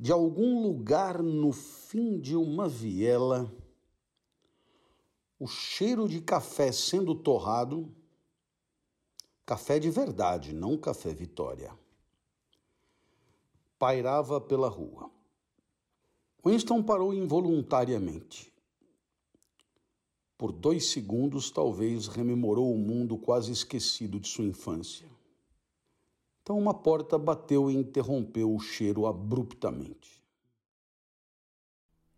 de algum lugar no fim de uma viela, o cheiro de café sendo torrado, café de verdade, não café Vitória, pairava pela rua. Winston parou involuntariamente. Por dois segundos, talvez rememorou o mundo quase esquecido de sua infância. Então, uma porta bateu e interrompeu o cheiro abruptamente.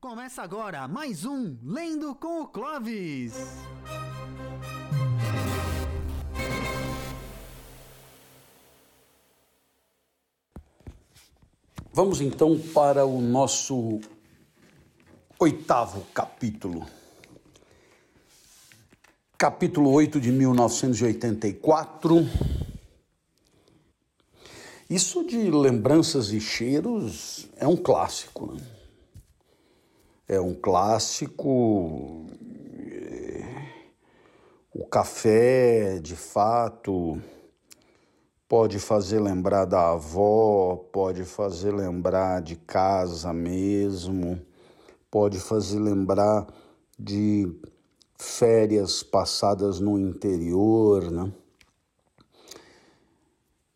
Começa agora mais um Lendo com o Clovis. Vamos então para o nosso oitavo capítulo capítulo 8 de 1984. Isso de lembranças e cheiros é um clássico. Né? É um clássico. É, o café, de fato, pode fazer lembrar da avó, pode fazer lembrar de casa mesmo, pode fazer lembrar de férias passadas no interior, né?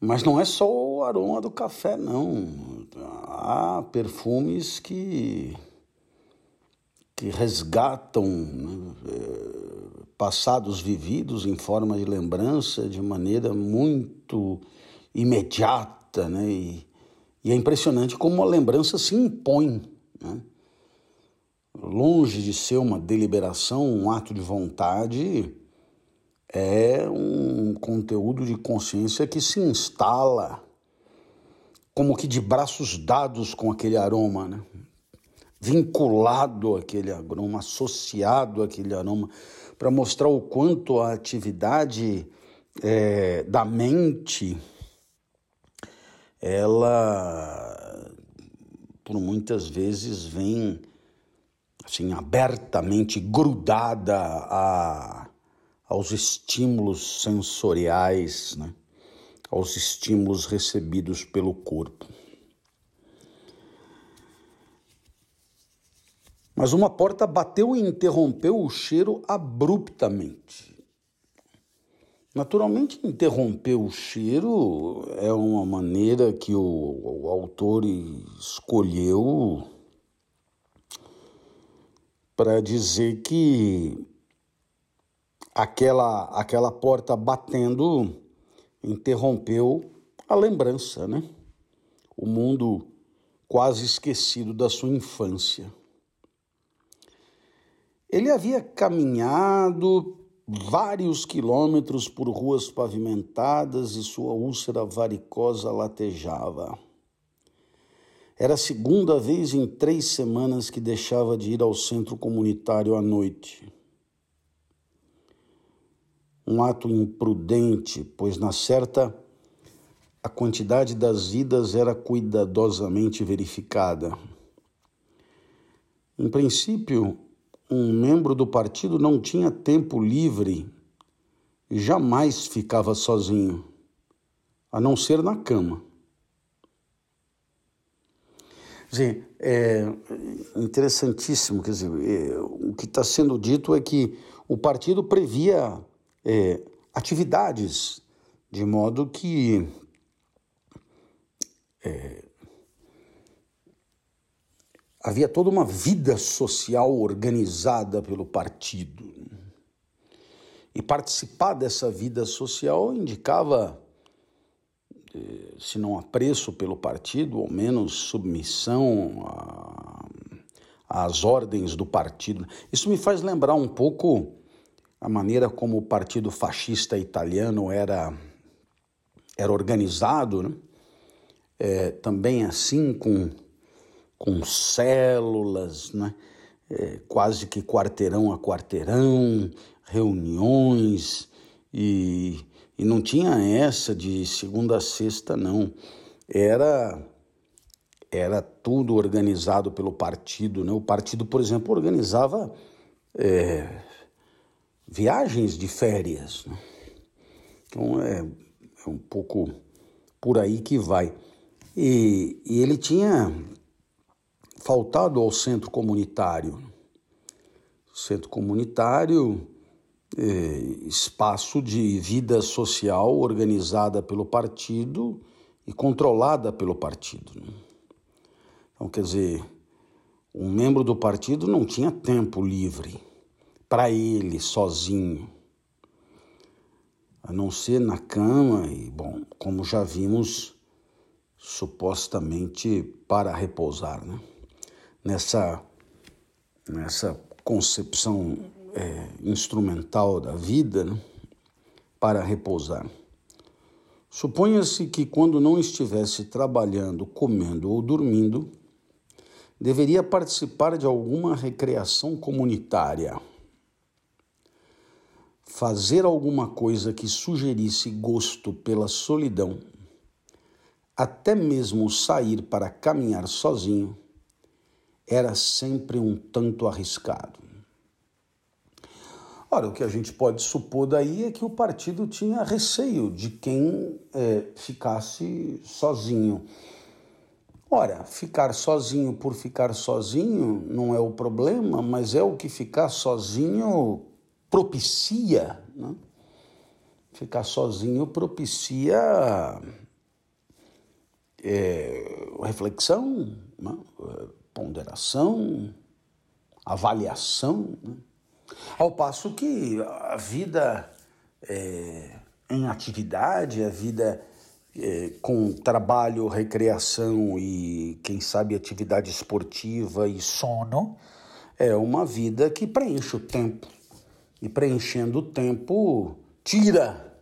Mas não é só o aroma do café, não. Há perfumes que, que resgatam né, é, passados vividos em forma de lembrança de maneira muito imediata, né? E, e é impressionante como a lembrança se impõe, né? longe de ser uma deliberação, um ato de vontade, é um conteúdo de consciência que se instala como que de braços dados com aquele aroma, né? vinculado àquele aroma, associado àquele aroma, para mostrar o quanto a atividade é, da mente ela por muitas vezes vem assim, abertamente grudada a, aos estímulos sensoriais, né? aos estímulos recebidos pelo corpo. Mas uma porta bateu e interrompeu o cheiro abruptamente. Naturalmente, interromper o cheiro é uma maneira que o, o autor escolheu para dizer que aquela, aquela porta batendo interrompeu a lembrança, né? O mundo quase esquecido da sua infância. Ele havia caminhado vários quilômetros por ruas pavimentadas e sua úlcera varicosa latejava. Era a segunda vez em três semanas que deixava de ir ao centro comunitário à noite. Um ato imprudente, pois na certa a quantidade das idas era cuidadosamente verificada. Em princípio, um membro do partido não tinha tempo livre e jamais ficava sozinho, a não ser na cama. dizer, é interessantíssimo, quer dizer, é, o que está sendo dito é que o partido previa é, atividades de modo que é, havia toda uma vida social organizada pelo partido. E participar dessa vida social indicava se não apreço pelo partido, ao menos submissão às ordens do partido. Isso me faz lembrar um pouco a maneira como o partido fascista italiano era, era organizado, né? é, também assim com, com células, né? É, quase que quarteirão a quarteirão, reuniões e e não tinha essa de segunda a sexta, não. Era era tudo organizado pelo partido. Né? O partido, por exemplo, organizava é, viagens de férias. Né? Então é, é, um pouco por aí que vai. E, e ele tinha faltado ao centro comunitário. Centro comunitário, é, espaço de vida social organizada pelo partido e controlada pelo partido. Né? Então, quer dizer, um membro do partido não tinha tempo livre para ele sozinho, a não ser na cama e, bom, como já vimos, supostamente para repousar, né? Nessa, nessa concepção é, instrumental da vida, né? para repousar. Suponha-se que quando não estivesse trabalhando, comendo ou dormindo, deveria participar de alguma recreação comunitária. Fazer alguma coisa que sugerisse gosto pela solidão, até mesmo sair para caminhar sozinho, era sempre um tanto arriscado. Ora, o que a gente pode supor daí é que o partido tinha receio de quem é, ficasse sozinho. Ora, ficar sozinho por ficar sozinho não é o problema, mas é o que ficar sozinho propicia. Né? Ficar sozinho propicia é, reflexão, né? ponderação, avaliação. Né? Ao passo que a vida é, em atividade, a vida é, com trabalho, recreação e, quem sabe, atividade esportiva e sono, é uma vida que preenche o tempo. E preenchendo o tempo, tira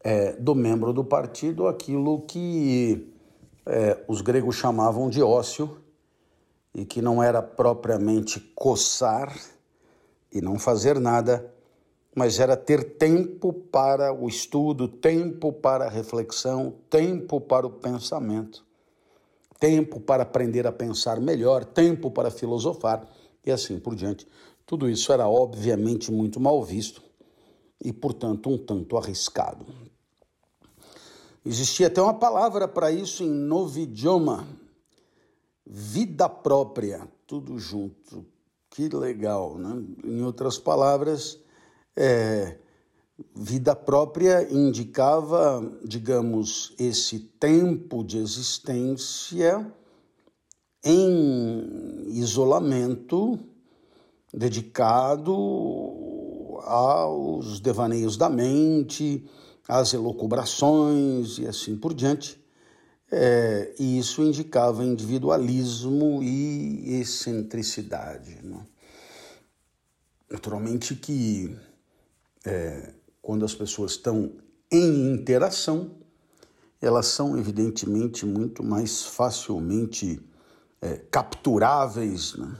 é, do membro do partido aquilo que é, os gregos chamavam de ócio e que não era propriamente coçar e não fazer nada, mas era ter tempo para o estudo, tempo para a reflexão, tempo para o pensamento, tempo para aprender a pensar melhor, tempo para filosofar e assim por diante. Tudo isso era obviamente muito mal visto e, portanto, um tanto arriscado. Existia até uma palavra para isso em novo idioma, vida própria, tudo junto. Que legal, né? Em outras palavras, é, vida própria indicava, digamos, esse tempo de existência em isolamento, dedicado aos devaneios da mente, às elucubrações e assim por diante. É, e isso indicava individualismo e excentricidade. Né? Naturalmente que é, quando as pessoas estão em interação, elas são evidentemente muito mais facilmente é, capturáveis né?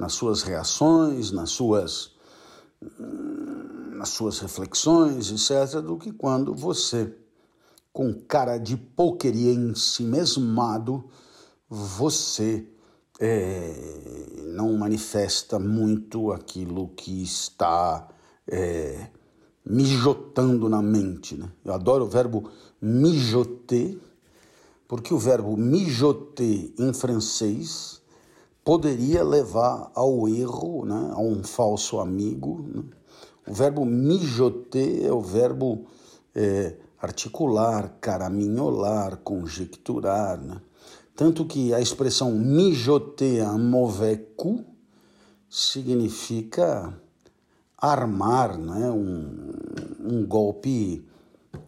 Nas suas reações, nas suas, nas suas reflexões, etc., do que quando você com cara de pokeria em si mesmado, você é, não manifesta muito aquilo que está é, mijotando na mente. Né? Eu adoro o verbo mijoter, porque o verbo mijoter em francês poderia levar ao erro, né? a um falso amigo. Né? O verbo mijoter é o verbo é, articular, caraminholar, conjecturar. Né? Tanto que a expressão mijoter coup significa armar né? um, um golpe,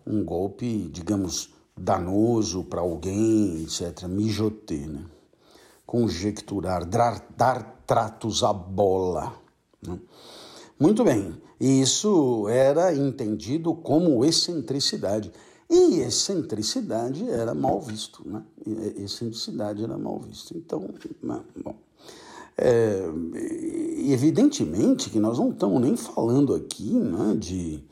um golpe, digamos, danoso para alguém, etc. Mijoter, né? Conjecturar, dar, dar tratos à bola. Né? Muito bem, isso era entendido como excentricidade. E excentricidade era mal visto, né? Excentricidade era mal visto. Então, né, bom. É, evidentemente que nós não estamos nem falando aqui né, de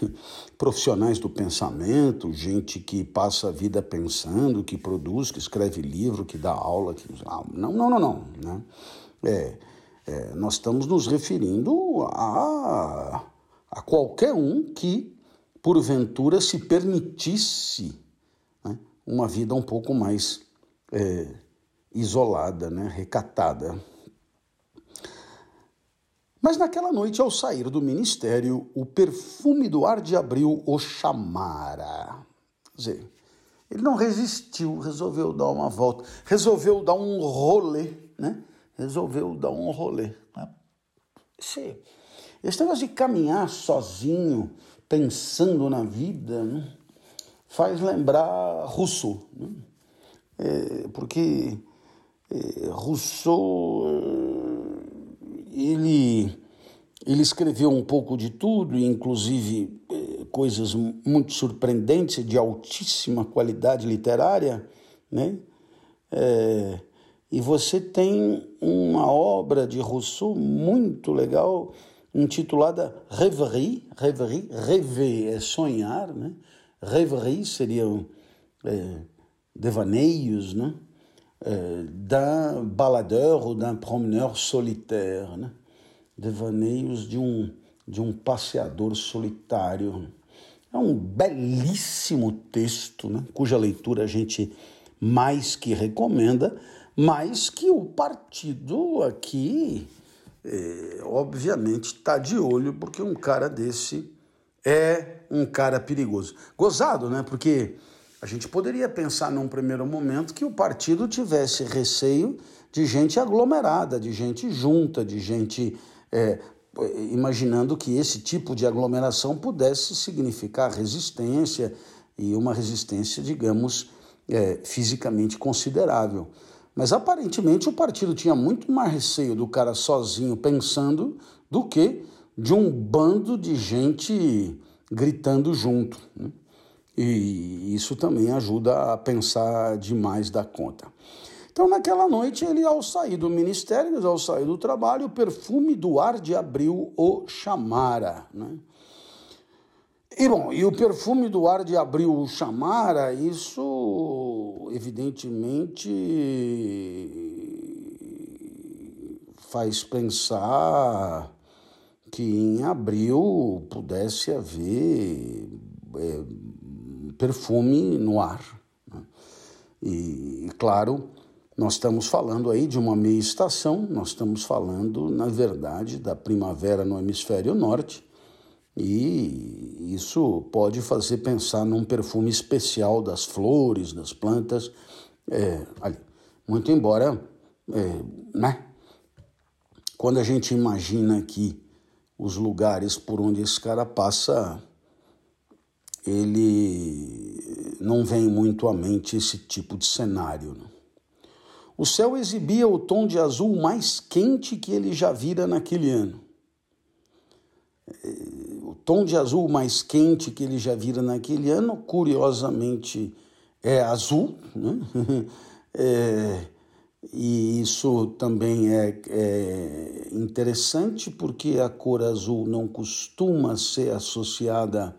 profissionais do pensamento, gente que passa a vida pensando, que produz, que escreve livro, que dá aula, que não, não, não, não, né? É, é, nós estamos nos referindo a, a qualquer um que, porventura, se permitisse né, uma vida um pouco mais é, isolada, né, recatada. Mas naquela noite, ao sair do ministério, o perfume do ar de abril o chamara. Quer dizer, ele não resistiu, resolveu dar uma volta, resolveu dar um rolê, né? Resolveu dar um rolê. Né? Esse, negócio de caminhar sozinho, pensando na vida, né? faz lembrar Rousseau. Né? É, porque é, Rousseau ele, ele escreveu um pouco de tudo, inclusive é, coisas muito surpreendentes, de altíssima qualidade literária, né? É, e você tem uma obra de Rousseau muito legal, intitulada Rêverie, Rêverie, rêver é sonhar, né? Rêverie seriam é, devaneios, né? É, d'un baladeur ou d'un promeneur solitaire, né? Devaneios de um, de um passeador solitário. É um belíssimo texto, né? cuja leitura a gente mais que recomenda, mas que o partido aqui, é, obviamente, está de olho, porque um cara desse é um cara perigoso. Gozado, né? Porque a gente poderia pensar num primeiro momento que o partido tivesse receio de gente aglomerada, de gente junta, de gente. É, imaginando que esse tipo de aglomeração pudesse significar resistência e uma resistência, digamos, é, fisicamente considerável. Mas aparentemente o partido tinha muito mais receio do cara sozinho pensando do que de um bando de gente gritando junto. Né? E isso também ajuda a pensar demais da conta. Então, naquela noite, ele, ao sair do ministério, ao sair do trabalho, o perfume do ar de abril o chamara. Né? E bom, e o perfume do ar de abril o chamara, isso evidentemente faz pensar que em abril pudesse haver é, perfume no ar. Né? E, claro, nós estamos falando aí de uma meia estação, nós estamos falando, na verdade, da primavera no hemisfério norte, e isso pode fazer pensar num perfume especial das flores, das plantas, é, muito embora, é, né? Quando a gente imagina que os lugares por onde esse cara passa, ele não vem muito à mente esse tipo de cenário. Né? O céu exibia o tom de azul mais quente que ele já vira naquele ano o tom de azul mais quente que ele já vira naquele ano, curiosamente, é azul, né? é, e isso também é, é, interessante porque a cor azul não costuma ser associada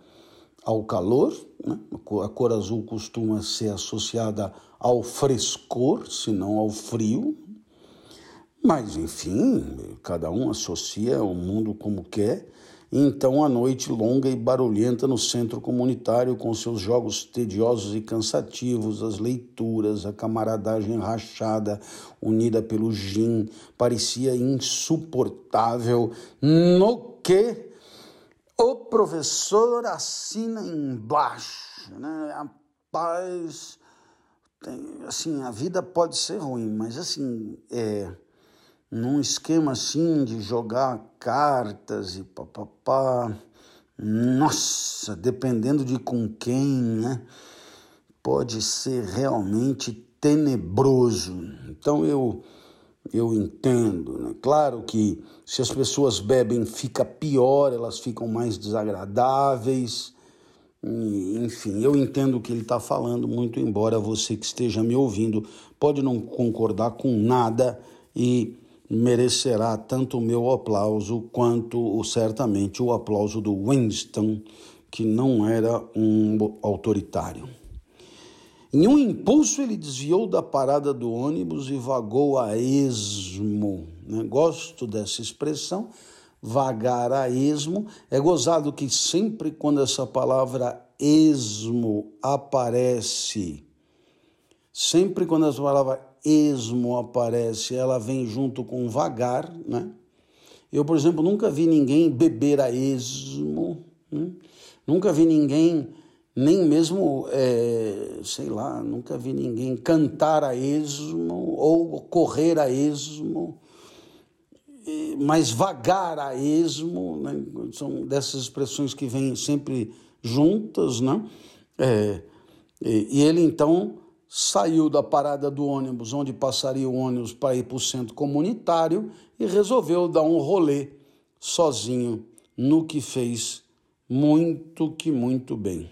ao calor, né? a cor azul costuma ser associada ao frescor, se não ao frio. Mas, enfim, cada um associa o mundo como quer. Então a noite longa e barulhenta no centro comunitário, com seus jogos tediosos e cansativos, as leituras, a camaradagem rachada, unida pelo gin, parecia insuportável. No que o professor assina embaixo, né? Rapaz, tem, assim, a vida pode ser ruim, mas assim, é num esquema assim de jogar cartas e papapá. Nossa, dependendo de com quem, né? Pode ser realmente tenebroso. Então eu eu entendo, né? Claro que se as pessoas bebem fica pior, elas ficam mais desagradáveis. Enfim, eu entendo o que ele está falando, muito embora você que esteja me ouvindo pode não concordar com nada e merecerá tanto o meu aplauso quanto certamente o aplauso do Winston, que não era um autoritário. Em um impulso, ele desviou da parada do ônibus e vagou a esmo. Né? Gosto dessa expressão, vagar a esmo. É gozado que sempre quando essa palavra esmo aparece, sempre quando essa palavra esmo aparece, ela vem junto com vagar, né? Eu, por exemplo, nunca vi ninguém beber a esmo, né? nunca vi ninguém, nem mesmo, é, sei lá, nunca vi ninguém cantar a esmo ou correr a esmo, mas vagar a esmo, né? são dessas expressões que vêm sempre juntas, né? É, e, ele então saiu da parada do ônibus, onde passaria o ônibus para ir para o centro comunitário, e resolveu dar um rolê sozinho, no que fez muito que muito bem.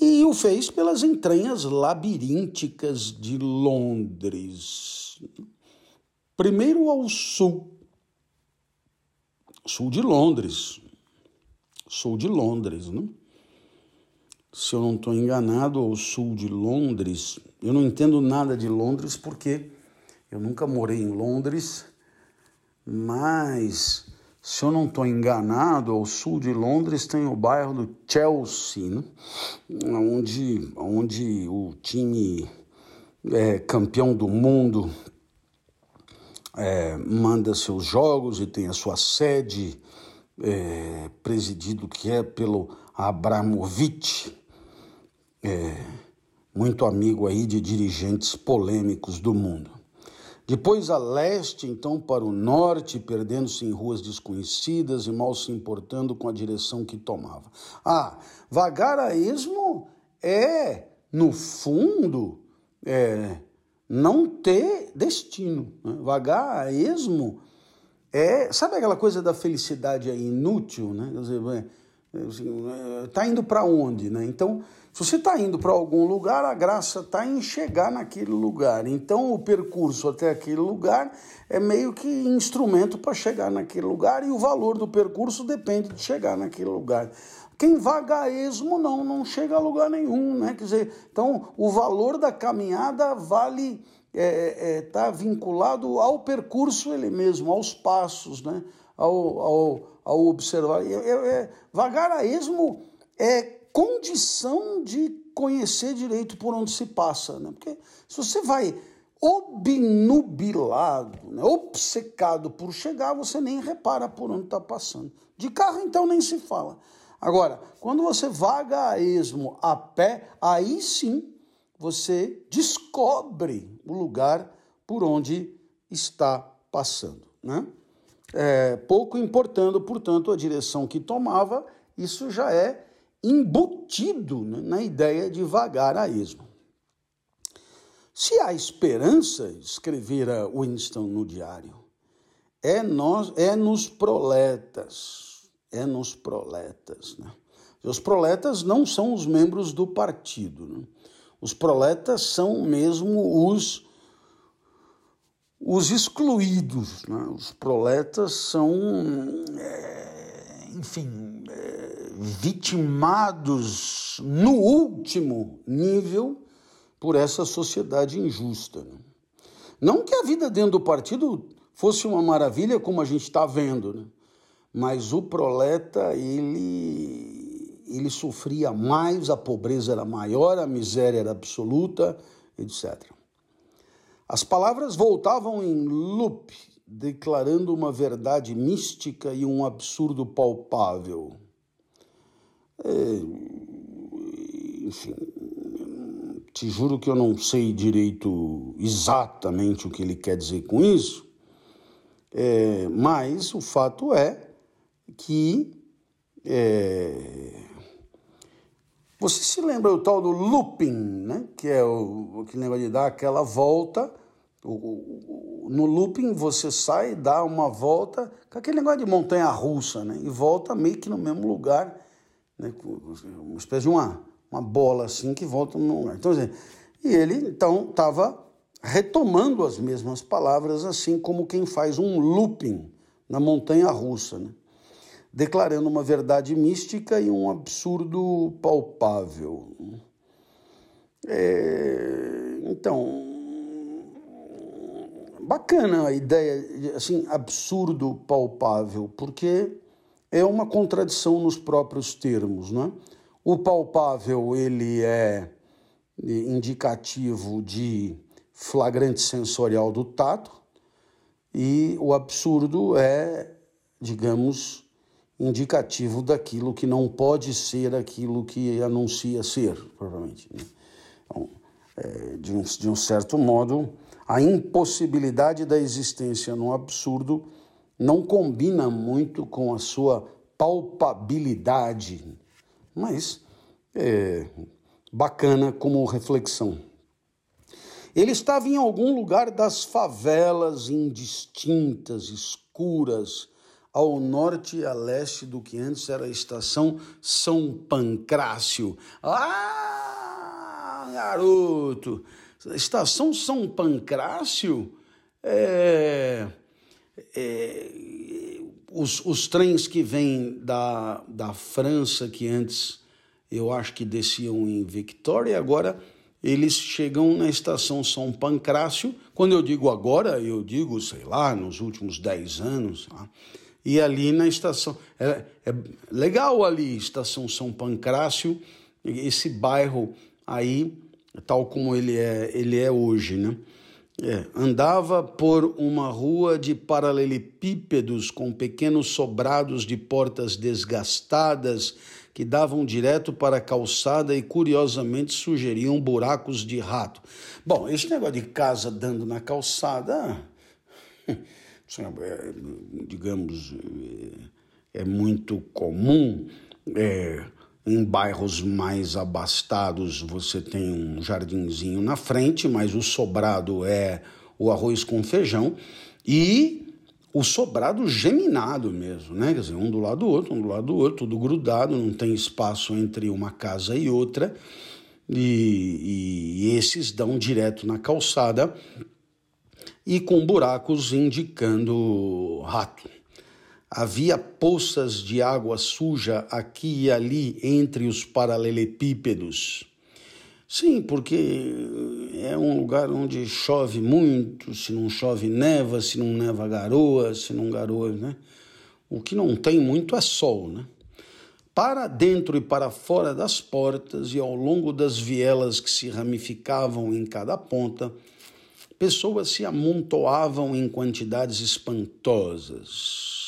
E o fez pelas entranhas labirínticas de Londres. Primeiro ao sul, sul de Londres, sul de Londres, né? se eu não estou enganado, ao sul de Londres. Eu não entendo nada de Londres porque eu nunca morei em Londres, mas se eu não estou enganado, ao sul de Londres tem o bairro do Chelsea, né? onde, onde o time é, campeão do mundo é, manda seus jogos e tem a sua sede é, presidido que é pelo Abramovich, é, muito amigo aí de dirigentes polêmicos do mundo. Depois a leste, então para o norte, perdendo-se em ruas desconhecidas e mal se importando com a direção que tomava. Ah, vagar a esmo é, no fundo, é, não ter destino. Né? Vagar a esmo é. Sabe aquela coisa da felicidade inútil, né? Quer dizer, é, assim, é, tá indo para onde, né? Então, se você está indo para algum lugar, a graça está em chegar naquele lugar. Então, o percurso até aquele lugar é meio que instrumento para chegar naquele lugar e o valor do percurso depende de chegar naquele lugar. Quem vaga a esmo não, não chega a lugar nenhum, né? Quer dizer, então o valor da caminhada vale está é, é, tá vinculado ao percurso ele mesmo, aos passos, né? ao, ao, ao observar. É, é, vagar a esmo é condição de conhecer direito por onde se passa, né? Porque se você vai obnubilado, né? obcecado por chegar, você nem repara por onde está passando. De carro, então, nem se fala. Agora, quando você vaga a esmo a pé, aí sim você descobre o lugar por onde está passando. Né? É, pouco importando, portanto, a direção que tomava, isso já é embutido né, na ideia de vagar a esmo. Se há esperança, escrevera Winston no diário, é, nós, é nos proletas, é nos proletas. Né? Os proletas não são os membros do partido. Né? Os proletas são mesmo os, os excluídos. Né? Os proletas são, é, enfim, é, vitimados no último nível por essa sociedade injusta. Né? Não que a vida dentro do partido fosse uma maravilha como a gente está vendo, né? Mas o proleta ele, ele sofria mais, a pobreza era maior, a miséria era absoluta, etc. As palavras voltavam em loop, declarando uma verdade mística e um absurdo palpável. É, enfim, te juro que eu não sei direito exatamente o que ele quer dizer com isso, é, mas o fato é que é, você se lembra o tal do looping, né? que é o que lembra de dar aquela volta. O, o, no looping você sai, dá uma volta, com aquele negócio de montanha russa, né? e volta meio que no mesmo lugar né, uma espécie de uma, uma bola assim que volta no lugar. Então, assim, e ele então estava retomando as mesmas palavras, assim como quem faz um looping na montanha russa, né? Declarando uma verdade mística e um absurdo palpável. É, então, bacana a ideia, assim, absurdo palpável, porque é uma contradição nos próprios termos. Né? O palpável ele é, indicativo de flagrante sensorial do tato, e o absurdo é, digamos, indicativo daquilo que não pode ser aquilo que anuncia ser, provavelmente. Né? Então, é, de, um, de um certo modo, a impossibilidade da existência no absurdo não combina muito com a sua palpabilidade, mas é bacana como reflexão. Ele estava em algum lugar das favelas indistintas, escuras, ao norte e a leste do que antes era a estação São Pancrácio. Ah, garoto! Estação São Pancrácio é, é, os, os trens que vêm da, da França, que antes eu acho que desciam em Victoria, agora eles chegam na estação São Pancrácio. Quando eu digo agora, eu digo, sei lá, nos últimos 10 anos. Tá? E ali na estação. É, é legal ali, estação São Pancrácio, esse bairro aí, tal como ele é, ele é hoje, né? É, andava por uma rua de paralelepípedos com pequenos sobrados de portas desgastadas que davam direto para a calçada e curiosamente sugeriam buracos de rato. Bom, esse negócio de casa dando na calçada, é, digamos, é muito comum. É, em bairros mais abastados você tem um jardinzinho na frente, mas o sobrado é o arroz com feijão e o sobrado geminado mesmo, né? Quer dizer, um do lado do outro, um do lado do outro, tudo grudado, não tem espaço entre uma casa e outra. E, e esses dão direto na calçada e com buracos indicando rato. Havia poças de água suja aqui e ali entre os paralelepípedos. Sim, porque é um lugar onde chove muito, se não chove neva, se não neva garoa, se não garoa, né? O que não tem muito é sol, né? Para dentro e para fora das portas e ao longo das vielas que se ramificavam em cada ponta, pessoas se amontoavam em quantidades espantosas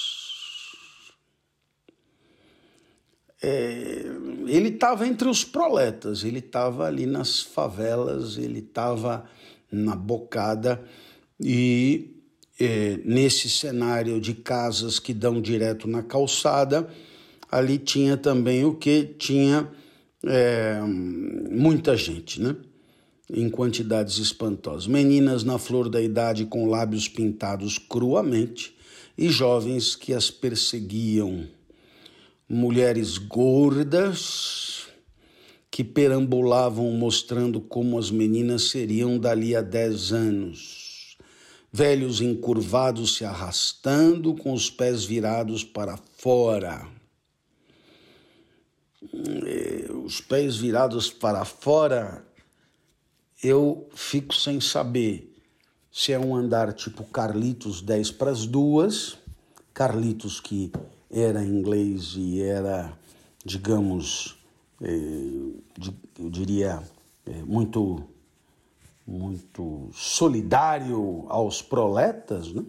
é, ele estava entre os proletas, ele estava ali nas favelas, ele estava na bocada e é, nesse cenário de casas que dão direto na calçada, ali tinha também o que? Tinha é, muita gente, né? Em quantidades espantosas. Meninas na flor da idade com lábios pintados cruamente e jovens que as perseguiam mulheres gordas que perambulavam mostrando como as meninas seriam dali a dez anos. Velhos encurvados se arrastando com os pés virados para fora. Eh, os pés virados para fora, eu fico sem saber se é um andar tipo Carlitos 10 para as duas, Carlitos que era inglês e era, digamos, eh, eu diria, eh, muito, muito solidário aos proletas, né?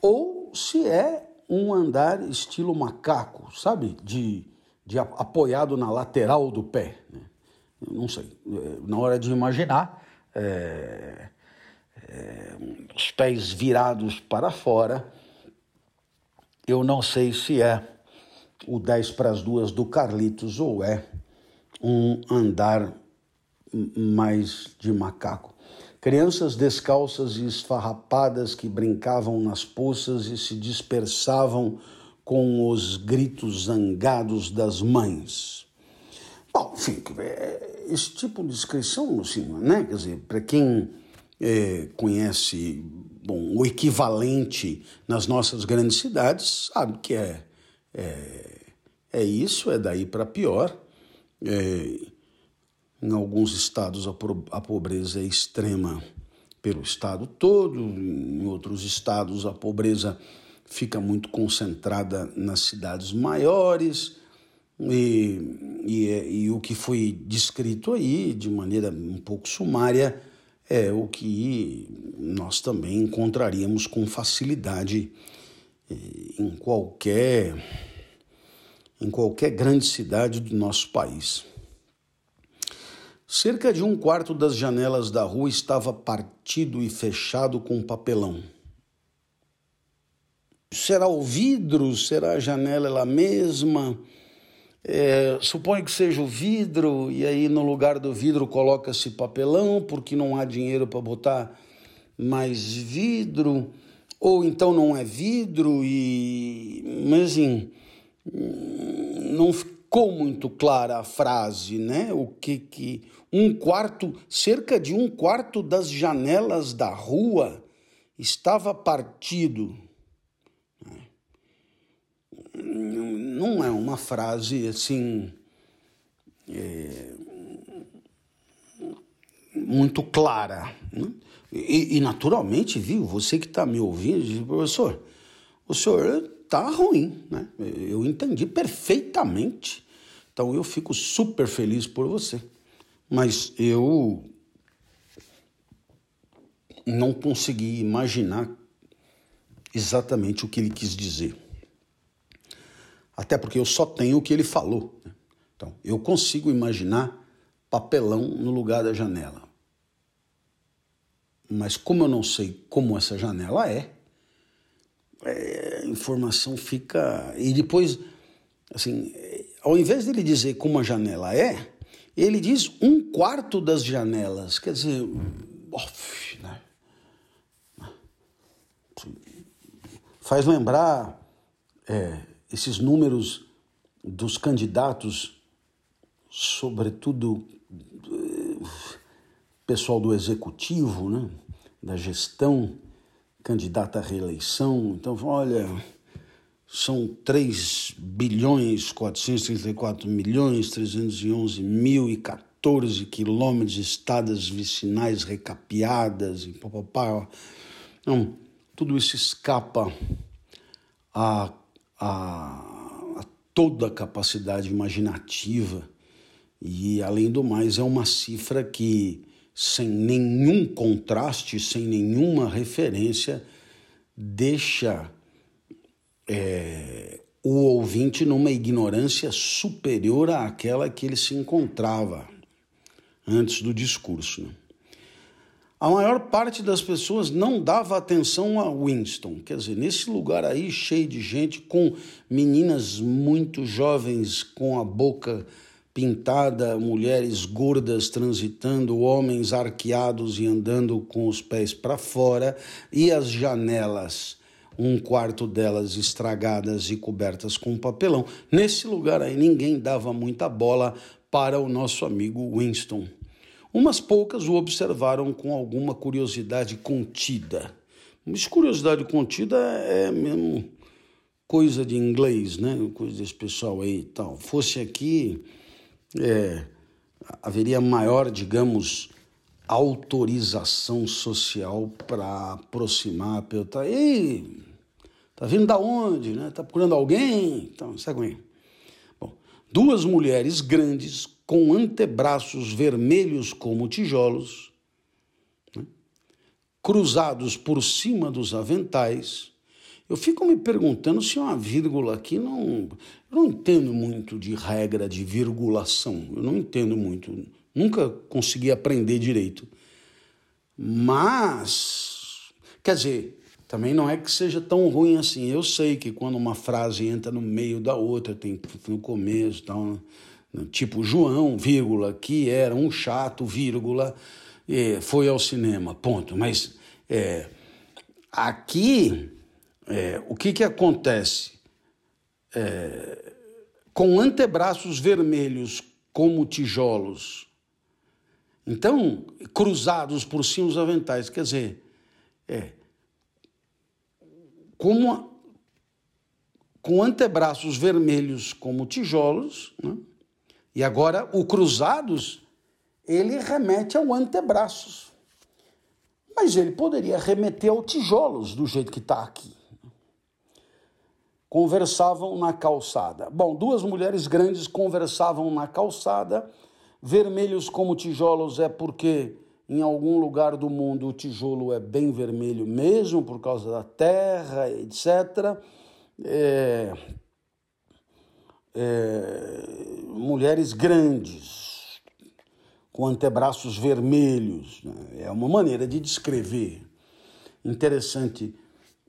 ou se é um andar estilo macaco, sabe? De, de apoiado na lateral do pé. Né? Não sei. Na hora de imaginar, é, é, os pés virados para fora, eu não sei se é o 10 para as duas do Carlitos ou é um andar mais de macaco. Crianças descalças e esfarrapadas que brincavam nas poças e se dispersavam com os gritos zangados das mães. Bom, enfim, é, esse tipo de descrição, assim, né? Quer dizer, para quem é, conhece bom, o equivalente nas nossas grandes cidades, sabe que é, é, é isso, é daí para pior. É, em alguns estados a pobreza é extrema pelo estado todo, em outros estados a pobreza fica muito concentrada nas cidades maiores, E, e, e, o que foi descrito aí, de maneira um pouco sumária, é o que nós também encontraríamos com facilidade eh, em qualquer, em qualquer grande cidade do nosso país. Cerca de um quarto das janelas da rua estava partido e fechado com papelão. Será o vidro? Será a janela ela mesma? É, suponho que seja o vidro, e aí no lugar do vidro coloca-se papelão, porque não há dinheiro para botar mais vidro, ou então não é vidro, e. Mas assim, não ficou muito clara a frase, né? O que que. Um quarto, cerca de um quarto das janelas da rua estava partido não é uma frase assim. É, muito clara. Né? E, e, naturalmente, viu, você que está me ouvindo, diz, professor, o senhor está ruim, né? Eu entendi perfeitamente. Então eu fico super feliz por você. Mas eu não consegui imaginar exatamente o que ele quis dizer. Até porque eu só tenho o que ele falou. Né? Então, eu consigo imaginar papelão no lugar da janela. Mas como eu não sei como essa janela é, é, a informação fica. E depois, assim, ao invés dele dizer como a janela é, ele diz um quarto das janelas. Quer dizer, né? Faz lembrar é, esses números dos candidatos, sobretudo pessoal do executivo, né, da gestão, candidata à reeleição. Então, olha, são 3 bilhões 434 milhões 311 mil e 14 quilômetros de estradas vicinais recapeadas e papapá. Então, tudo isso escapa a a, a toda a capacidade imaginativa e, além do mais, é uma cifra que, sem nenhum contraste, sem nenhuma referência, deixa é, o ouvinte numa ignorância superior àquela que ele se encontrava antes do discurso. Né? A maior parte das pessoas não dava atenção a Winston. Quer dizer, nesse lugar aí cheio de gente, com meninas muito jovens com a boca pintada, mulheres gordas transitando, homens arqueados e andando com os pés para fora, e as janelas, um quarto delas estragadas e cobertas com papelão. Nesse lugar aí ninguém dava muita bola para o nosso amigo Winston. Umas poucas o observaram com alguma curiosidade contida. Mas curiosidade contida é mesmo coisa de inglês, né? Coisa desse pessoal aí e tal. Fosse aqui, é, haveria maior, digamos, autorização social para aproximar, perguntar, ei, tá vindo da onde, né? Tá procurando alguém? Então, segue Bom, duas mulheres grandes com antebraços vermelhos como tijolos, né? cruzados por cima dos aventais. Eu fico me perguntando se uma vírgula aqui não. Eu não entendo muito de regra de virgulação, eu não entendo muito, nunca consegui aprender direito. Mas, quer dizer, também não é que seja tão ruim assim. Eu sei que quando uma frase entra no meio da outra, tem no começo tal tipo João, vírgula, que era um chato, vírgula, foi ao cinema, ponto. Mas é, aqui, é, o que, que acontece? É, com antebraços vermelhos como tijolos, então, cruzados por cima dos aventais, quer dizer, é, como com antebraços vermelhos como tijolos, né? E agora o cruzados, ele remete ao antebraços. Mas ele poderia remeter ao tijolos, do jeito que está aqui. conversavam na calçada. Bom, duas mulheres grandes conversavam na calçada, vermelhos como tijolos é porque em algum lugar do mundo o tijolo é bem vermelho mesmo, por causa da terra, etc. É, é, mulheres grandes, com antebraços vermelhos. Né? É uma maneira de descrever. Interessante.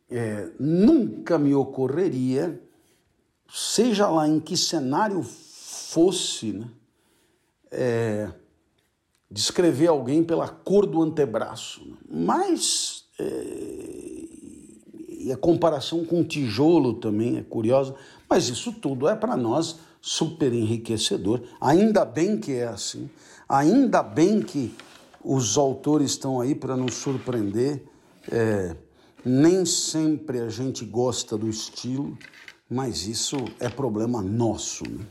É, nunca me ocorreria, seja lá em que cenário fosse, né? É, descrever alguém pela cor do antebraço. Mas é, e a comparação com tijolo também é curiosa, mas isso tudo é para nós super enriquecedor. Ainda bem que é assim, ainda bem que os autores estão aí para nos surpreender. É, nem sempre a gente gosta do estilo, mas isso é problema nosso. Né?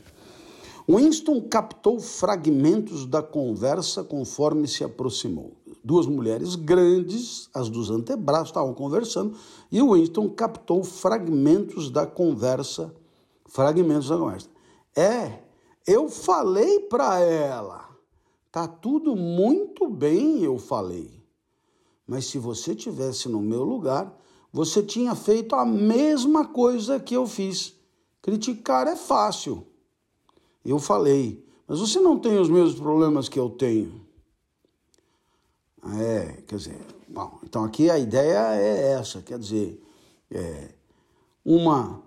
Winston captou fragmentos da conversa conforme se aproximou. Duas mulheres grandes, as dos antebraços, estavam conversando e o Winston captou fragmentos da conversa. Fragmentos da conversa. É, eu falei para ela. Tá tudo muito bem, eu falei. Mas se você tivesse no meu lugar, você tinha feito a mesma coisa que eu fiz. Criticar é fácil. Eu falei, mas você não tem os mesmos problemas que eu tenho. É, quer dizer, bom, então aqui a ideia é essa, quer dizer, é, uma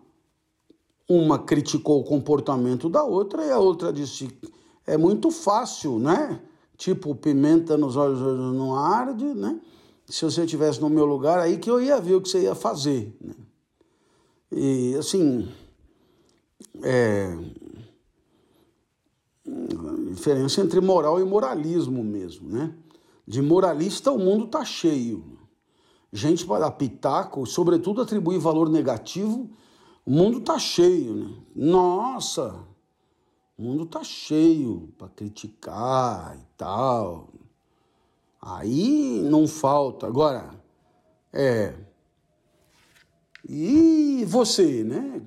uma criticou o comportamento da outra e a outra disse é muito fácil, né? Tipo pimenta nos olhos não arde, né? Se você estivesse no meu lugar, aí que eu ia ver o que você ia fazer, né? E assim, é, diferença entre moral e moralismo mesmo, né? De moralista o mundo tá cheio. Gente para pitaco, sobretudo atribuir valor negativo, o mundo tá cheio, né? Nossa, o mundo tá cheio para criticar e tal. Aí não falta. Agora, é. E você, né?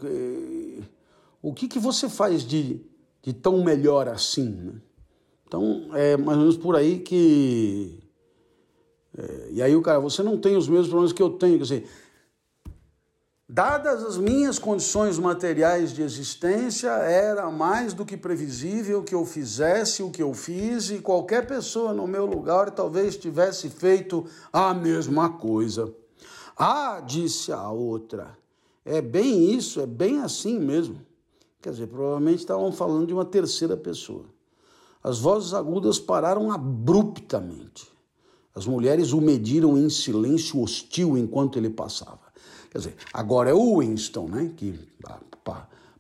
O que, que você faz de de tão melhor assim. Né? Então, é mais ou menos por aí que. É, e aí o cara, você não tem os mesmos problemas que eu tenho. Quer dizer, dadas as minhas condições materiais de existência, era mais do que previsível que eu fizesse o que eu fiz e qualquer pessoa no meu lugar talvez tivesse feito a mesma coisa. Ah, disse a outra, é bem isso, é bem assim mesmo. Quer dizer, provavelmente estavam falando de uma terceira pessoa. As vozes agudas pararam abruptamente. As mulheres o mediram em silêncio hostil enquanto ele passava. Quer dizer, agora é o Winston, né, que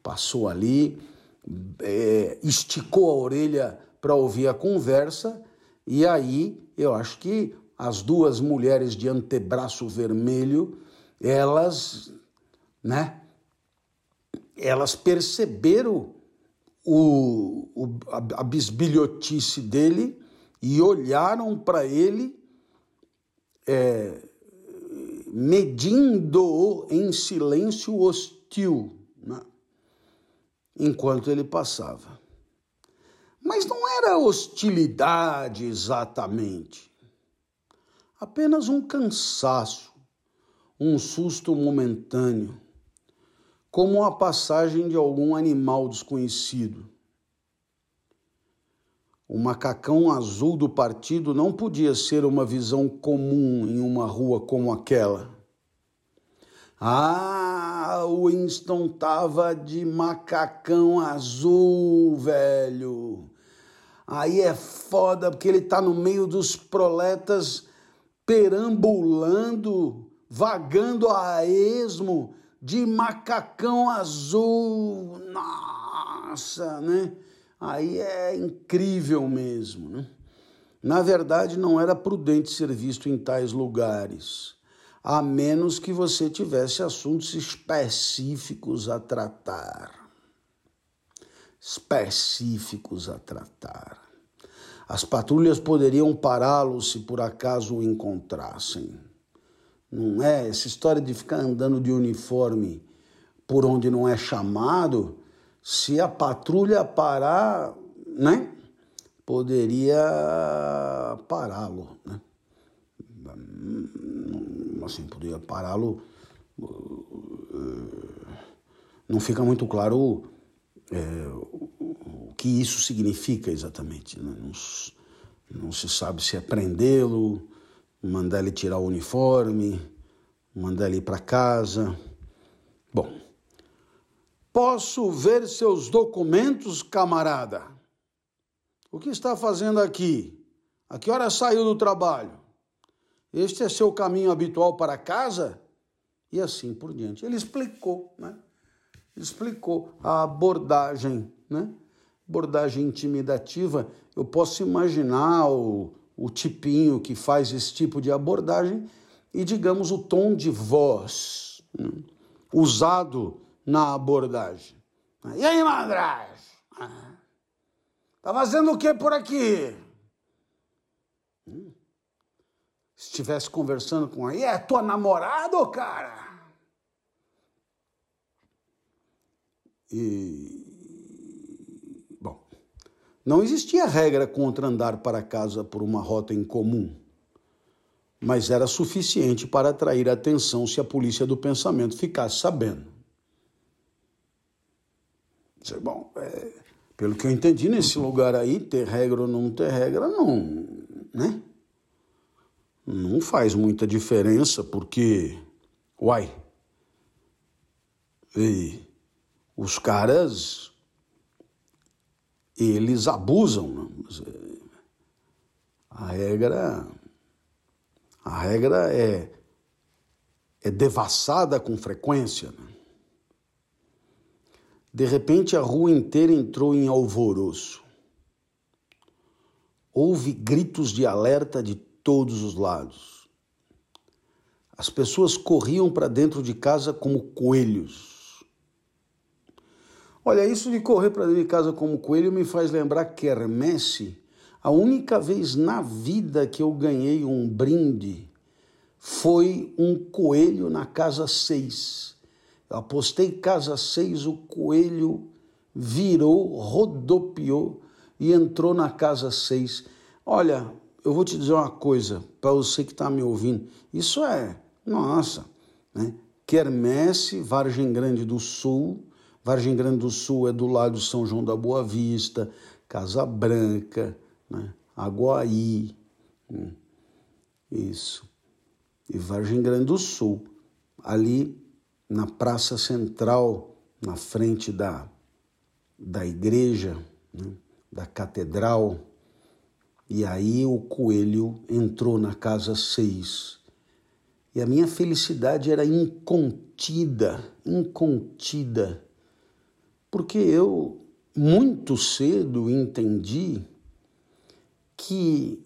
passou ali, é, esticou a orelha para ouvir a conversa, e aí eu acho que as duas mulheres de antebraço vermelho, elas, né, elas perceberam o, o, a, a bisbilhotice dele e olharam para ele, é, medindo-o em silêncio hostil, né? enquanto ele passava. Mas não era hostilidade exatamente, apenas um cansaço, um susto momentâneo como a passagem de algum animal desconhecido. O macacão azul do partido não podia ser uma visão comum em uma rua como aquela. Ah, o Winston tava de macacão azul, velho. Aí é foda porque ele tá no meio dos proletas perambulando, vagando a esmo de macacão azul. Nossa, né? Aí é incrível mesmo, né? Na verdade, não era prudente ser visto em tais lugares, a menos que você tivesse assuntos específicos a tratar. Específicos a tratar. As patrulhas poderiam pará-lo se por acaso o encontrassem. Não é essa história de ficar andando de uniforme por onde não é chamado, se a patrulha parar, né? Poderia pará-lo, né? Assim, poderia pará-lo. Não fica muito claro é, o que isso significa exatamente. Né? Não, não se sabe se é prendê-lo, mandar ele tirar o uniforme, mandar ele ir para casa. Bom, posso ver seus documentos, camarada? O que está fazendo aqui? A que hora saiu do trabalho? Este é seu caminho habitual para casa? E assim por diante. Ele explicou, né? Explicou a abordagem, né? Abordagem intimidativa. Eu posso imaginar o, o tipinho que faz esse tipo de abordagem e, digamos, o tom de voz né, usado na abordagem. E aí, Mandraz? Tá fazendo o que por aqui? Hum. Se estivesse conversando com aí, é tua namorada, cara? E não existia regra contra andar para casa por uma rota em comum, mas era suficiente para atrair atenção se a polícia do pensamento ficasse sabendo. Bom, é, pelo que eu entendi, nesse lugar aí, ter regra ou não ter regra, não, né? Não faz muita diferença, porque, uai, e os caras eles abusam. Né? A regra, a regra é, é devassada com frequência. Né? De repente, a rua inteira entrou em alvoroço. Houve gritos de alerta de todos os lados. As pessoas corriam para dentro de casa como coelhos Olha, isso de correr para dentro de casa como coelho me faz lembrar quermesse. A única vez na vida que eu ganhei um brinde foi um coelho na casa 6. Eu apostei casa 6, o coelho virou, rodopiou e entrou na casa 6. Olha, eu vou te dizer uma coisa para você que está me ouvindo. Isso é, nossa, né? Quermesse, Vargem Grande do Sul, Vargem Grande do Sul é do lado de São João da Boa Vista, Casa Branca, né? Aguaí, né? isso. E Vargem Grande do Sul, ali na Praça Central, na frente da, da igreja, né? da catedral, e aí o coelho entrou na casa 6. E a minha felicidade era incontida, incontida porque eu muito cedo entendi que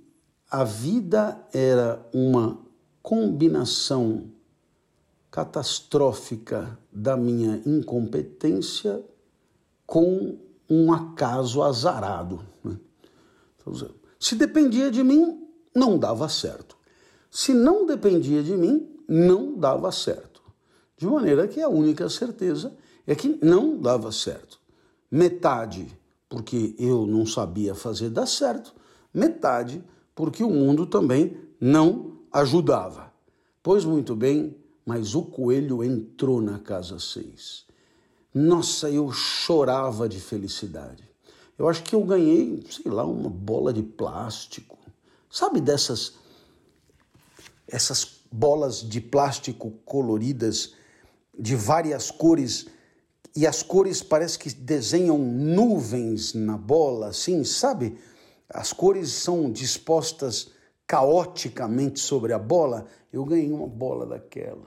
a vida era uma combinação catastrófica da minha incompetência com um acaso azarado. Né? Então, se dependia de mim, não dava certo. Se não dependia de mim, não dava certo. De maneira que a única certeza é que não dava certo. Metade porque eu não sabia fazer dar certo, metade porque o mundo também não ajudava. Pois muito bem, mas o coelho entrou na casa 6. Nossa, eu chorava de felicidade. Eu acho que eu ganhei, sei lá, uma bola de plástico. Sabe dessas essas bolas de plástico coloridas de várias cores e as cores parece que desenham nuvens na bola, assim, sabe? As cores são dispostas caoticamente sobre a bola. Eu ganhei uma bola daquela.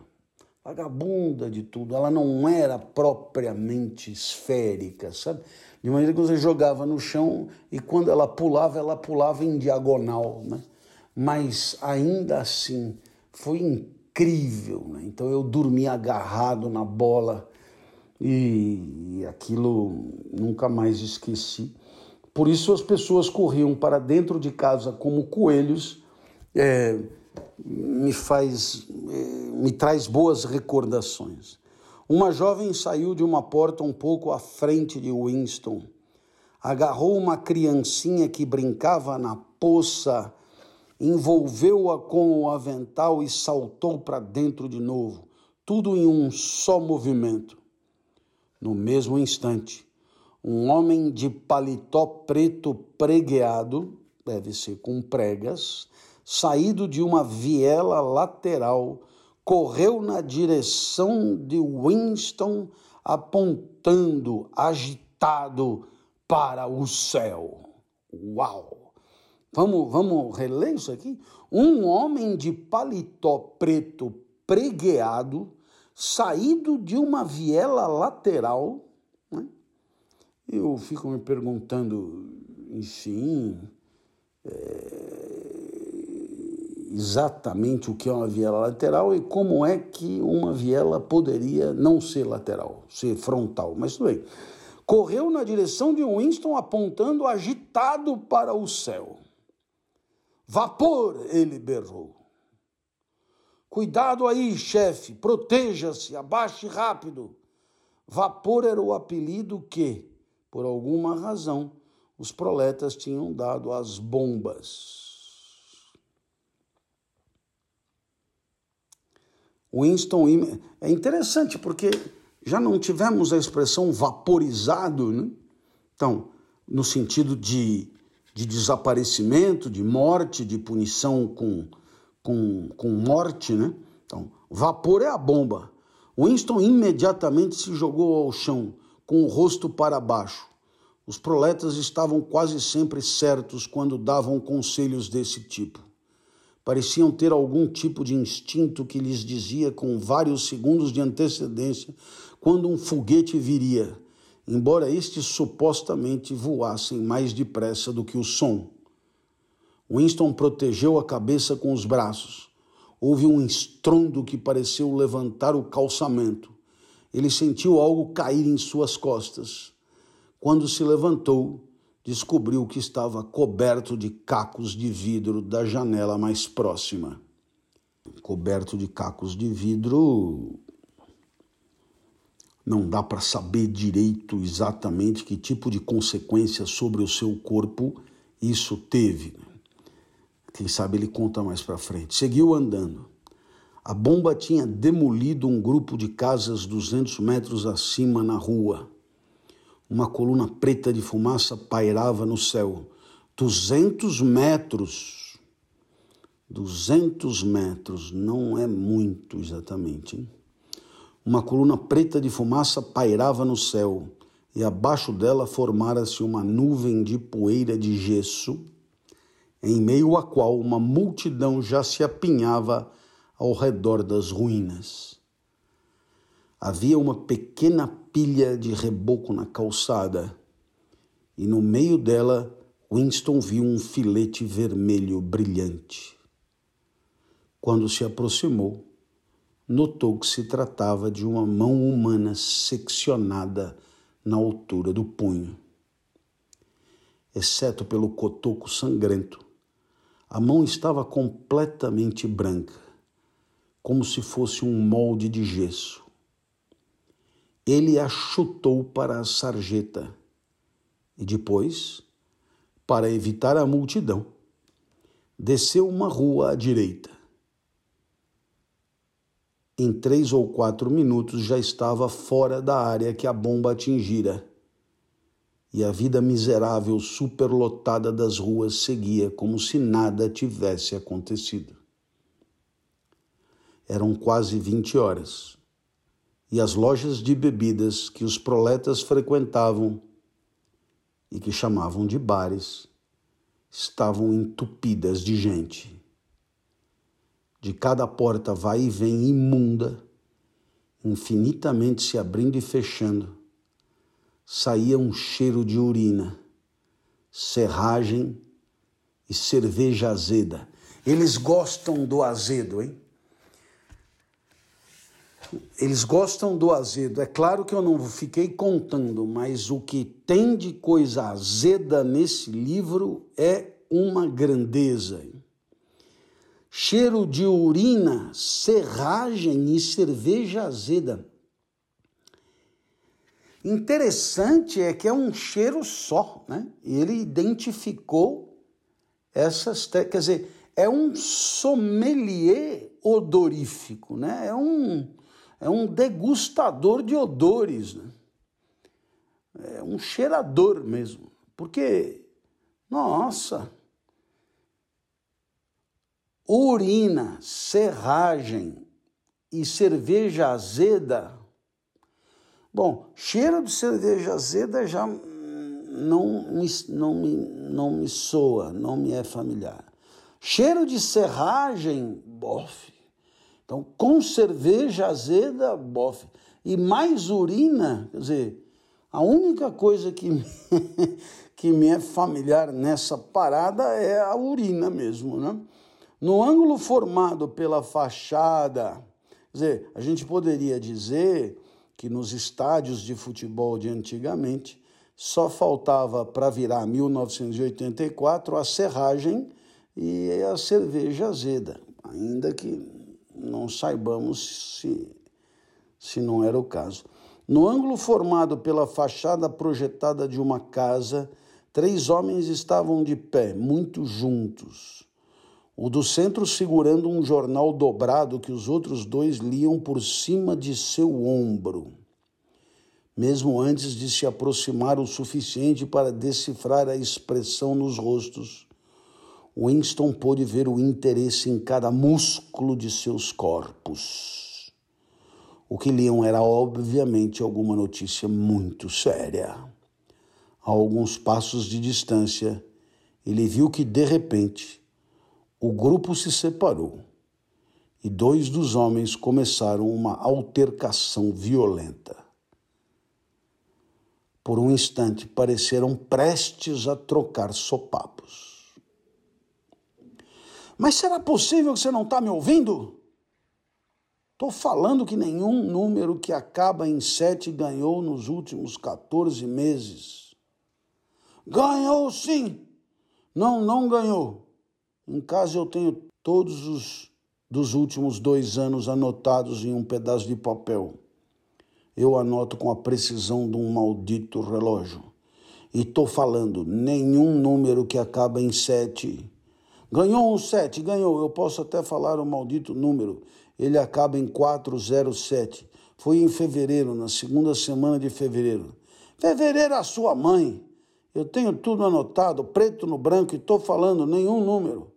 Vagabunda de tudo. Ela não era propriamente esférica, sabe? De maneira que você jogava no chão e quando ela pulava, ela pulava em diagonal, né? Mas ainda assim foi incrível, né? Então eu dormi agarrado na bola e aquilo nunca mais esqueci. Por isso as pessoas corriam para dentro de casa como coelhos, é, me faz, é, me traz boas recordações. Uma jovem saiu de uma porta um pouco à frente de Winston. Agarrou uma criancinha que brincava na poça, envolveu-a com o avental e saltou para dentro de novo, tudo em um só movimento. No mesmo instante, um homem de paletó preto pregueado, deve ser com pregas, saído de uma viela lateral, correu na direção de Winston, apontando, agitado para o céu. Uau! Vamos, vamos reler isso aqui? Um homem de paletó preto pregueado, saído de uma viela lateral. Né? Eu fico me perguntando, enfim, é, exatamente o que é uma viela lateral e como é que uma viela poderia não ser lateral, ser frontal. Mas tudo bem. Correu na direção de Winston, apontando agitado para o céu. Vapor, ele berrou. Cuidado aí, chefe, proteja-se, abaixe rápido. Vapor era o apelido que, por alguma razão, os proletas tinham dado às bombas. Winston é interessante porque já não tivemos a expressão vaporizado, né? Então, no sentido de, de desaparecimento, de morte, de punição com, com, com morte, né? Então, vapor é a bomba. Winston imediatamente se jogou ao chão, com o rosto para baixo. Os proletas estavam quase sempre certos quando davam conselhos desse tipo pareciam ter algum tipo de instinto que lhes dizia com vários segundos de antecedência quando um foguete viria, embora estes supostamente voassem mais depressa do que o som. Winston protegeu a cabeça com os braços. Houve um estrondo que pareceu levantar o calçamento. Ele sentiu algo cair em suas costas. Quando se levantou, descobriu que estava coberto de cacos de vidro da janela mais próxima. Coberto de cacos de vidro, não dá para saber direito exatamente que tipo de consequência sobre o seu corpo isso teve. Quem sabe ele conta mais para frente. Seguiu andando. A bomba tinha demolido um grupo de casas 200 metros acima na rua. Uma coluna preta de fumaça pairava no céu. Duzentos metros. Duzentos metros, não é muito exatamente. Hein? Uma coluna preta de fumaça pairava no céu e abaixo dela formara-se uma nuvem de poeira de gesso, em meio à qual uma multidão já se apinhava ao redor das ruínas. Havia uma pequena pilha de reboco na calçada e no meio dela Winston viu um filete vermelho brilhante. Quando se aproximou, notou que se tratava de uma mão humana seccionada na altura do punho. Exceto pelo cotoco sangrento, a mão estava completamente branca, como se fosse um molde de gesso ele a chutou para a sarjeta e depois, para evitar a multidão, desceu uma rua à direita. Em três ou quatro minutos já estava fora da área que a bomba atingira. E a vida miserável superlotada das ruas seguia como se nada tivesse acontecido. Eram quase vinte horas e as lojas de bebidas que os proletas frequentavam e que chamavam de bares estavam entupidas de gente. De cada porta vai e vem imunda, infinitamente se abrindo e fechando, saía um cheiro de urina, serragem e cerveja azeda. Eles gostam do azedo, hein? Eles gostam do azedo. É claro que eu não fiquei contando, mas o que tem de coisa azeda nesse livro é uma grandeza. Cheiro de urina, serragem e cerveja azeda. Interessante é que é um cheiro só, né? Ele identificou essas, quer dizer, é um sommelier odorífico, né? É um, é um degustador de odores, né? É um cheirador mesmo. Porque, nossa, urina, serragem e cerveja azeda. Bom, cheiro de cerveja azeda já não me, não me, não me soa, não me é familiar. Cheiro de serragem, bofe. Então, com cerveja azeda, bofe. E mais urina, quer dizer, a única coisa que me, que me é familiar nessa parada é a urina mesmo, né? No ângulo formado pela fachada, quer dizer, a gente poderia dizer que nos estádios de futebol de antigamente só faltava para virar 1984 a serragem e a cerveja azeda, ainda que não saibamos se, se não era o caso. No ângulo formado pela fachada projetada de uma casa, três homens estavam de pé, muito juntos. O do centro segurando um jornal dobrado que os outros dois liam por cima de seu ombro, mesmo antes de se aproximar o suficiente para decifrar a expressão nos rostos Winston pôde ver o interesse em cada músculo de seus corpos. O que liam era, obviamente, alguma notícia muito séria. A alguns passos de distância, ele viu que, de repente, o grupo se separou e dois dos homens começaram uma altercação violenta. Por um instante, pareceram prestes a trocar sopapos. Mas será possível que você não está me ouvindo? Estou falando que nenhum número que acaba em 7 ganhou nos últimos 14 meses. Ganhou sim! Não, não ganhou. Em casa eu tenho todos os dos últimos dois anos anotados em um pedaço de papel. Eu anoto com a precisão de um maldito relógio. E estou falando, nenhum número que acaba em sete Ganhou um 7, ganhou. Eu posso até falar o maldito número. Ele acaba em 407. Foi em fevereiro, na segunda semana de fevereiro. Fevereiro a sua mãe. Eu tenho tudo anotado, preto no branco, e estou falando nenhum número.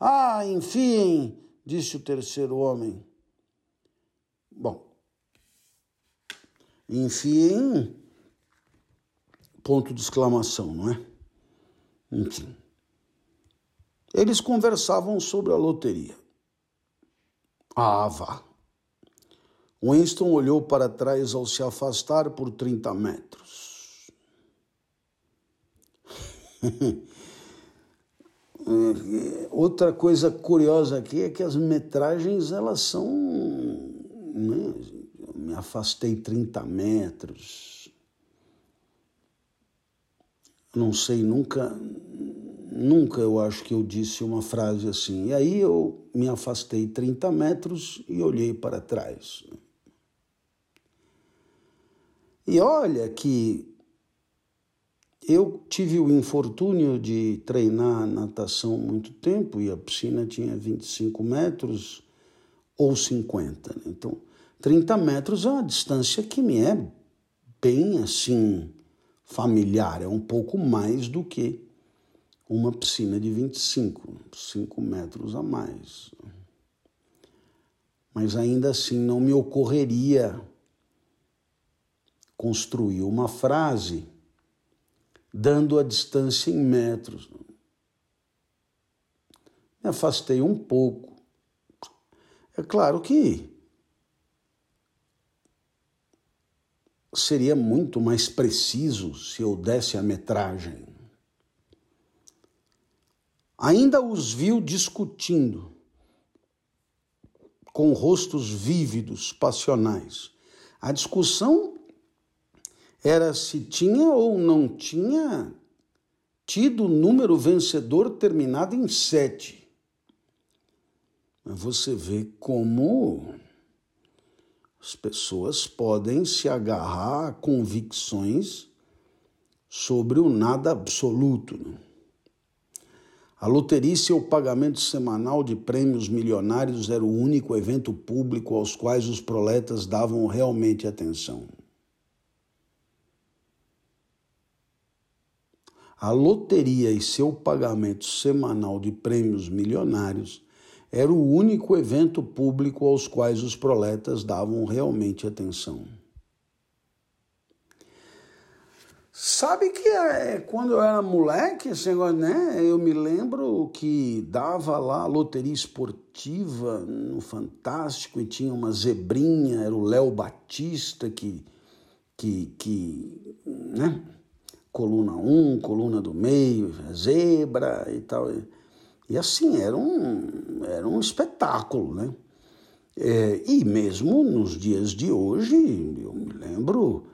Ah, enfim, disse o terceiro homem. Bom, enfim, ponto de exclamação, não é? Enfim. Eles conversavam sobre a loteria. Ah, vá. Winston olhou para trás ao se afastar por 30 metros. Outra coisa curiosa aqui é que as metragens elas são. Né? Me afastei 30 metros. Não sei, nunca Nunca eu acho que eu disse uma frase assim. E aí eu me afastei 30 metros e olhei para trás. E olha que eu tive o infortúnio de treinar natação muito tempo e a piscina tinha 25 metros ou 50. Né? Então, 30 metros é uma distância que me é bem assim familiar, é um pouco mais do que uma piscina de 25, 5 metros a mais. Mas ainda assim não me ocorreria construir uma frase dando a distância em metros. Me afastei um pouco. É claro que seria muito mais preciso se eu desse a metragem ainda os viu discutindo, com rostos vívidos, passionais. A discussão era se tinha ou não tinha tido o número vencedor terminado em sete. Você vê como As pessoas podem se agarrar a convicções sobre o nada absoluto. A loteria e seu pagamento semanal de prêmios milionários era o único evento público aos quais os proletas davam realmente atenção. A loteria e seu pagamento semanal de prêmios milionários era o único evento público aos quais os proletas davam realmente atenção. Sabe que é, quando eu era moleque, esse negócio, né? Eu me lembro que dava lá loteria esportiva no Fantástico e tinha uma zebrinha, era o Léo Batista que, que, que né? Coluna 1, um, coluna do meio, zebra e tal. E assim, era um, era um espetáculo, né? É, e mesmo nos dias de hoje, eu me lembro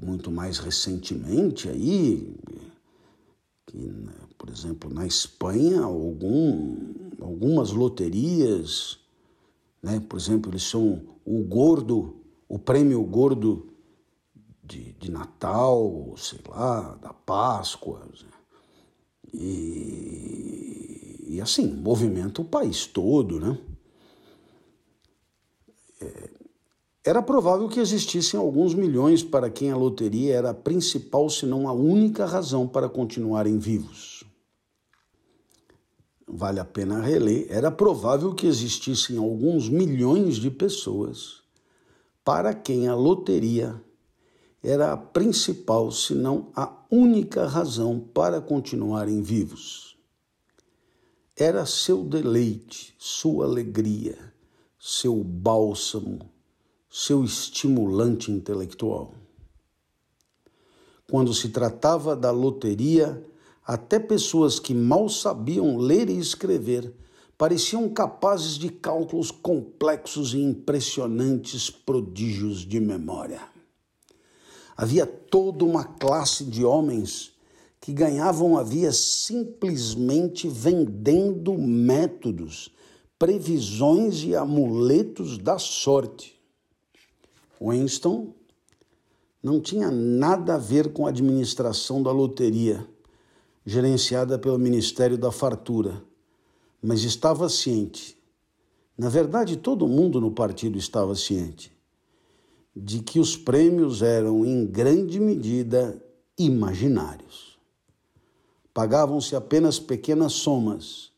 muito mais recentemente aí, que, né, por exemplo, na Espanha, algum, algumas loterias, né? por exemplo, eles são o gordo, o prêmio gordo de, de Natal, sei lá, da Páscoa. E, e assim, movimenta o país todo, né? É, era provável que existissem alguns milhões para quem a loteria era a principal, se não a única razão para continuarem vivos. Vale a pena reler. Era provável que existissem alguns milhões de pessoas para quem a loteria era a principal, se não a única razão para continuarem vivos. Era seu deleite, sua alegria, seu bálsamo, seu estimulante intelectual. Quando se tratava da loteria, até pessoas que mal sabiam ler e escrever pareciam capazes de cálculos complexos e impressionantes prodígios de memória. Havia toda uma classe de homens que ganhavam a via simplesmente vendendo métodos, previsões e amuletos da sorte. Winston não tinha nada a ver com a administração da loteria, gerenciada pelo Ministério da Fartura, mas estava ciente. Na verdade, todo mundo no partido estava ciente de que os prêmios eram, em grande medida, imaginários. Pagavam-se apenas pequenas somas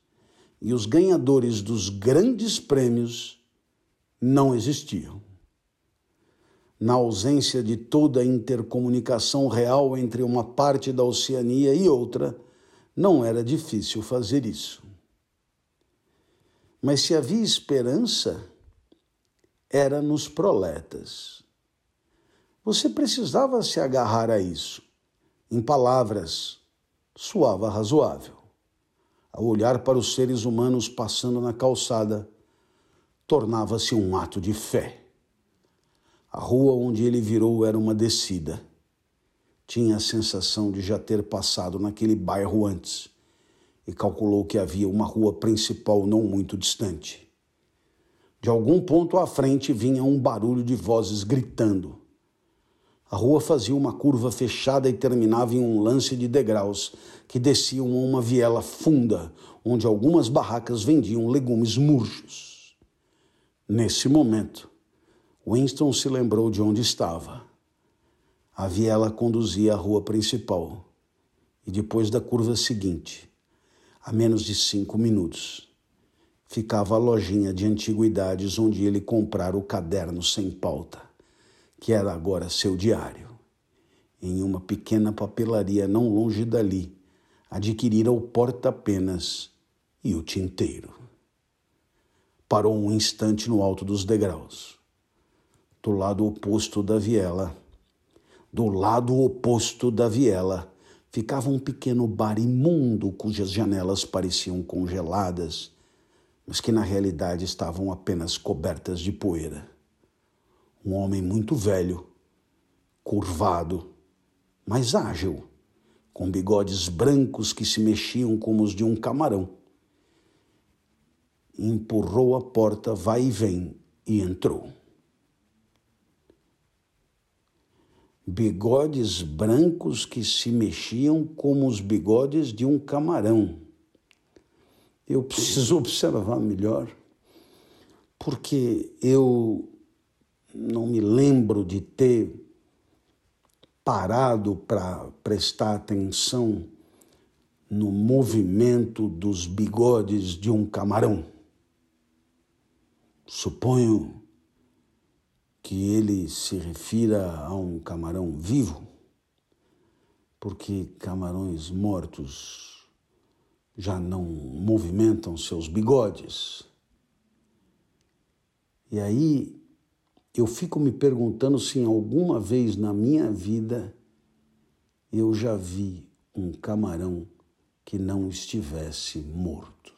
e os ganhadores dos grandes prêmios não existiam. Na ausência de toda a intercomunicação real entre uma parte da Oceania e outra, não era difícil fazer isso. Mas se havia esperança, era nos proletas. Você precisava se agarrar a isso. Em palavras, suava razoável. Ao olhar para os seres humanos passando na calçada, tornava-se um ato de fé. A rua onde ele virou era uma descida. Tinha a sensação de já ter passado naquele bairro antes e calculou que havia uma rua principal não muito distante. De algum ponto à frente vinha um barulho de vozes gritando. A rua fazia uma curva fechada e terminava em um lance de degraus que desciam a uma viela funda, onde algumas barracas vendiam legumes murchos. Nesse momento, Winston se lembrou de onde estava. A viela conduzia à rua principal e depois da curva seguinte, a menos de cinco minutos, ficava a lojinha de antiguidades onde ele comprara o caderno sem pauta que era agora seu diário. Em uma pequena papelaria não longe dali, adquirira o porta-penas e o tinteiro. Parou um instante no alto dos degraus. Do lado oposto da viela, do lado oposto da viela, ficava um pequeno bar imundo cujas janelas pareciam congeladas, mas que na realidade estavam apenas cobertas de poeira um homem muito velho, curvado, mas ágil, com bigodes brancos que se mexiam como os de um camarão. Empurrou a porta vai e vem e entrou. bigodes brancos que se mexiam como os bigodes de um camarão. Eu preciso observar melhor, porque eu não me lembro de ter parado para prestar atenção no movimento dos bigodes de um camarão. Suponho que ele se refira a um camarão vivo, porque camarões mortos já não movimentam seus bigodes. E aí eu fico me perguntando se alguma vez na minha vida eu já vi um camarão que não estivesse morto.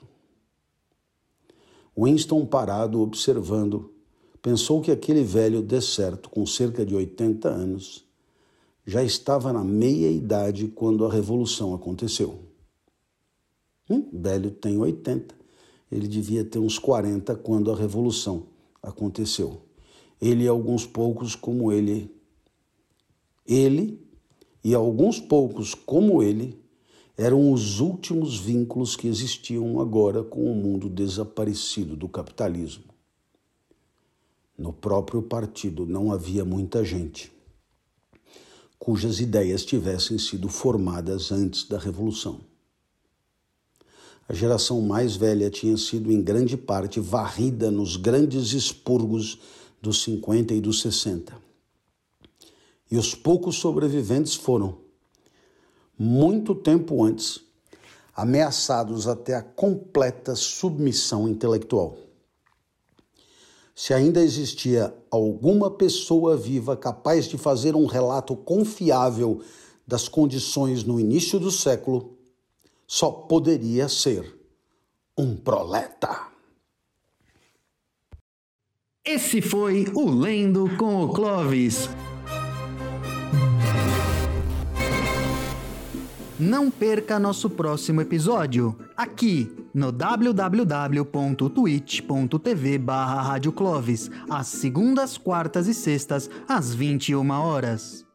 Winston, parado, observando, pensou que aquele velho deserto, com cerca de 80 anos, já estava na meia idade quando a revolução aconteceu. Hum, velho tem 80, ele devia ter uns 40 quando a revolução aconteceu ele e alguns poucos como ele. Ele e alguns poucos como ele eram os últimos vínculos que existiam agora com o mundo desaparecido do capitalismo. No próprio partido não havia muita gente cujas ideias tivessem sido formadas antes da Revolução. A geração mais velha tinha sido, em grande parte, varrida nos grandes expurgos dos 50 e dos 60. E os poucos sobreviventes foram, muito tempo antes, ameaçados até a completa submissão intelectual. Se ainda existia alguma pessoa viva capaz de fazer um relato confiável das condições no início do século, só poderia ser um proleta. Esse foi o Lendo com o Clovis. Não perca nosso próximo episódio, aqui no www.twitch.tv barra às segundas, quartas e sextas, às 21 horas.